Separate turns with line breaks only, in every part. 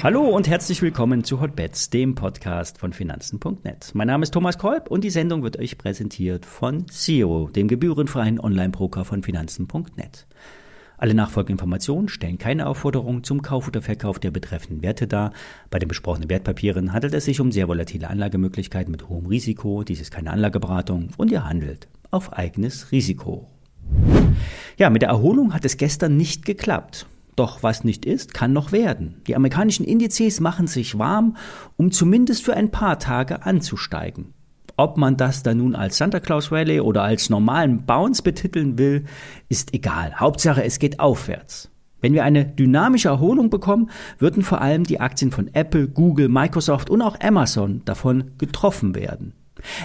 Hallo und herzlich willkommen zu Hotbets, dem Podcast von Finanzen.net. Mein Name ist Thomas Kolb und die Sendung wird euch präsentiert von Zero, dem gebührenfreien Online-Broker von Finanzen.net. Alle nachfolgenden Informationen stellen keine Aufforderung zum Kauf oder Verkauf der betreffenden Werte dar. Bei den besprochenen Wertpapieren handelt es sich um sehr volatile Anlagemöglichkeiten mit hohem Risiko. Dies ist keine Anlageberatung und ihr handelt auf eigenes Risiko. Ja, mit der Erholung hat es gestern nicht geklappt. Doch was nicht ist, kann noch werden. Die amerikanischen Indizes machen sich warm, um zumindest für ein paar Tage anzusteigen. Ob man das dann nun als Santa Claus Rally oder als normalen Bounce betiteln will, ist egal. Hauptsache, es geht aufwärts. Wenn wir eine dynamische Erholung bekommen, würden vor allem die Aktien von Apple, Google, Microsoft und auch Amazon davon getroffen werden.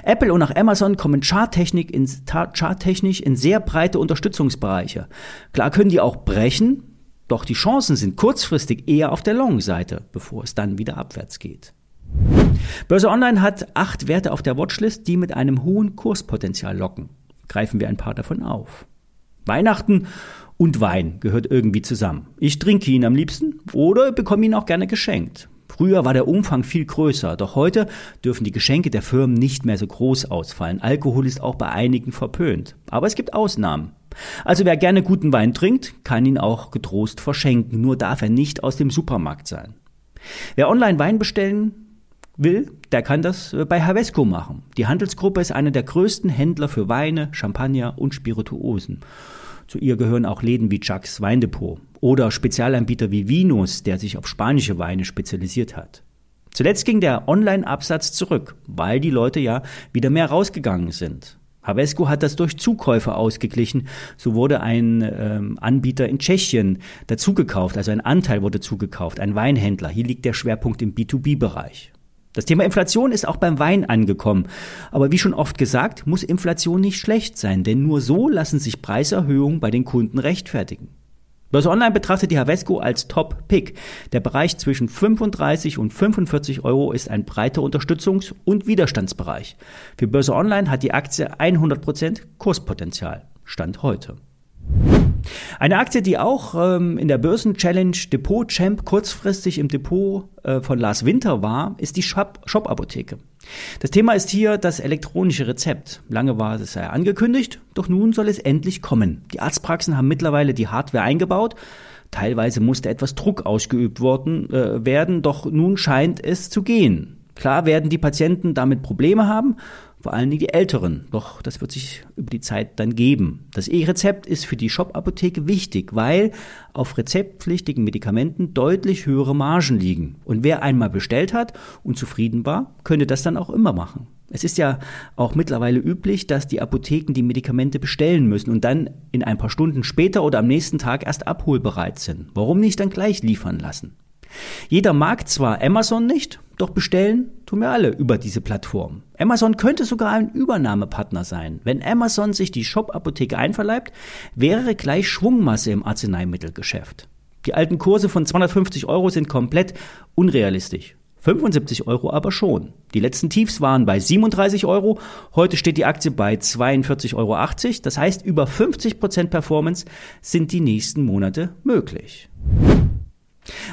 Apple und auch Amazon kommen charttechnisch in, charttechnisch in sehr breite Unterstützungsbereiche. Klar können die auch brechen, doch die Chancen sind kurzfristig eher auf der Long-Seite, bevor es dann wieder abwärts geht. Börse Online hat acht Werte auf der Watchlist, die mit einem hohen Kurspotenzial locken. Greifen wir ein paar davon auf. Weihnachten und Wein gehört irgendwie zusammen. Ich trinke ihn am liebsten oder bekomme ihn auch gerne geschenkt. Früher war der Umfang viel größer, doch heute dürfen die Geschenke der Firmen nicht mehr so groß ausfallen. Alkohol ist auch bei einigen verpönt. Aber es gibt Ausnahmen. Also wer gerne guten Wein trinkt, kann ihn auch getrost verschenken, nur darf er nicht aus dem Supermarkt sein. Wer online Wein bestellen will, der kann das äh, bei Havesco machen. Die Handelsgruppe ist einer der größten Händler für Weine, Champagner und Spirituosen. Zu ihr gehören auch Läden wie Jacques Weindepot oder Spezialanbieter wie Vinus, der sich auf spanische Weine spezialisiert hat. Zuletzt ging der Online-Absatz zurück, weil die Leute ja wieder mehr rausgegangen sind. Havesco hat das durch Zukäufe ausgeglichen. So wurde ein ähm, Anbieter in Tschechien dazugekauft, also ein Anteil wurde zugekauft, ein Weinhändler. Hier liegt der Schwerpunkt im B2B-Bereich. Das Thema Inflation ist auch beim Wein angekommen. Aber wie schon oft gesagt, muss Inflation nicht schlecht sein, denn nur so lassen sich Preiserhöhungen bei den Kunden rechtfertigen. Börse Online betrachtet die Havesco als Top-Pick. Der Bereich zwischen 35 und 45 Euro ist ein breiter Unterstützungs- und Widerstandsbereich. Für Börse Online hat die Aktie 100% Kurspotenzial. Stand heute. Eine Aktie, die auch ähm, in der Börsen-Challenge Depot Champ kurzfristig im Depot äh, von Lars Winter war, ist die Shop-Apotheke. Das Thema ist hier das elektronische Rezept. Lange war es ja angekündigt, doch nun soll es endlich kommen. Die Arztpraxen haben mittlerweile die Hardware eingebaut. Teilweise musste etwas Druck ausgeübt worden, äh, werden, doch nun scheint es zu gehen. Klar werden die Patienten damit Probleme haben, vor allen Dingen die Älteren. Doch das wird sich über die Zeit dann geben. Das E-Rezept ist für die Shop-Apotheke wichtig, weil auf rezeptpflichtigen Medikamenten deutlich höhere Margen liegen. Und wer einmal bestellt hat und zufrieden war, könnte das dann auch immer machen. Es ist ja auch mittlerweile üblich, dass die Apotheken die Medikamente bestellen müssen und dann in ein paar Stunden später oder am nächsten Tag erst abholbereit sind. Warum nicht dann gleich liefern lassen? Jeder mag zwar Amazon nicht, doch bestellen tun wir alle über diese Plattform. Amazon könnte sogar ein Übernahmepartner sein. Wenn Amazon sich die Shop-Apotheke einverleibt, wäre gleich Schwungmasse im Arzneimittelgeschäft. Die alten Kurse von 250 Euro sind komplett unrealistisch. 75 Euro aber schon. Die letzten Tiefs waren bei 37 Euro. Heute steht die Aktie bei 42,80 Euro. Das heißt, über 50 Prozent Performance sind die nächsten Monate möglich.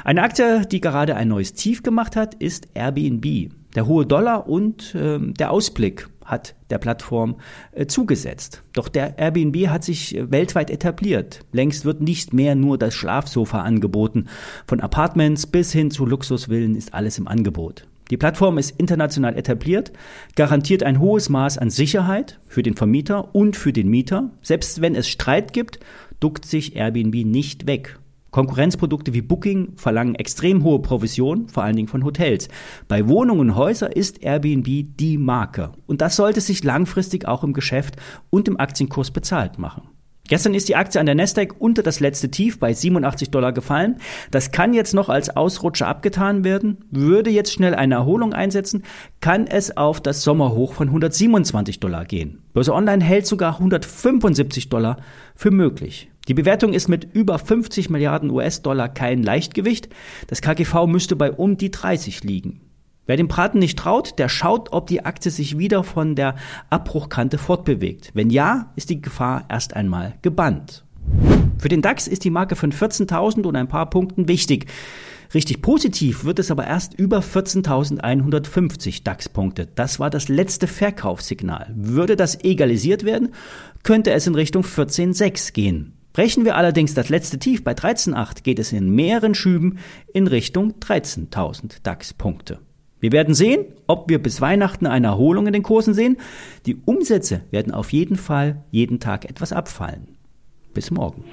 Eine Aktie, die gerade ein neues Tief gemacht hat, ist Airbnb. Der hohe Dollar und äh, der Ausblick hat der Plattform äh, zugesetzt. Doch der Airbnb hat sich äh, weltweit etabliert. Längst wird nicht mehr nur das Schlafsofa angeboten. Von Apartments bis hin zu Luxusvillen ist alles im Angebot. Die Plattform ist international etabliert, garantiert ein hohes Maß an Sicherheit für den Vermieter und für den Mieter. Selbst wenn es Streit gibt, duckt sich Airbnb nicht weg. Konkurrenzprodukte wie Booking verlangen extrem hohe Provisionen, vor allen Dingen von Hotels. Bei Wohnungen und Häusern ist Airbnb die Marke. Und das sollte sich langfristig auch im Geschäft und im Aktienkurs bezahlt machen. Gestern ist die Aktie an der Nasdaq unter das letzte Tief bei 87 Dollar gefallen. Das kann jetzt noch als Ausrutscher abgetan werden. Würde jetzt schnell eine Erholung einsetzen, kann es auf das Sommerhoch von 127 Dollar gehen. Börse Online hält sogar 175 Dollar für möglich. Die Bewertung ist mit über 50 Milliarden US-Dollar kein Leichtgewicht. Das KGV müsste bei um die 30 liegen. Wer dem Braten nicht traut, der schaut, ob die Aktie sich wieder von der Abbruchkante fortbewegt. Wenn ja, ist die Gefahr erst einmal gebannt. Für den DAX ist die Marke von 14.000 und ein paar Punkten wichtig. Richtig positiv wird es aber erst über 14.150 DAX-Punkte. Das war das letzte Verkaufssignal. Würde das egalisiert werden, könnte es in Richtung 14.6 gehen. Brechen wir allerdings das letzte Tief bei 13.8, geht es in mehreren Schüben in Richtung 13.000 DAX-Punkte. Wir werden sehen, ob wir bis Weihnachten eine Erholung in den Kursen sehen. Die Umsätze werden auf jeden Fall jeden Tag etwas abfallen. Bis morgen.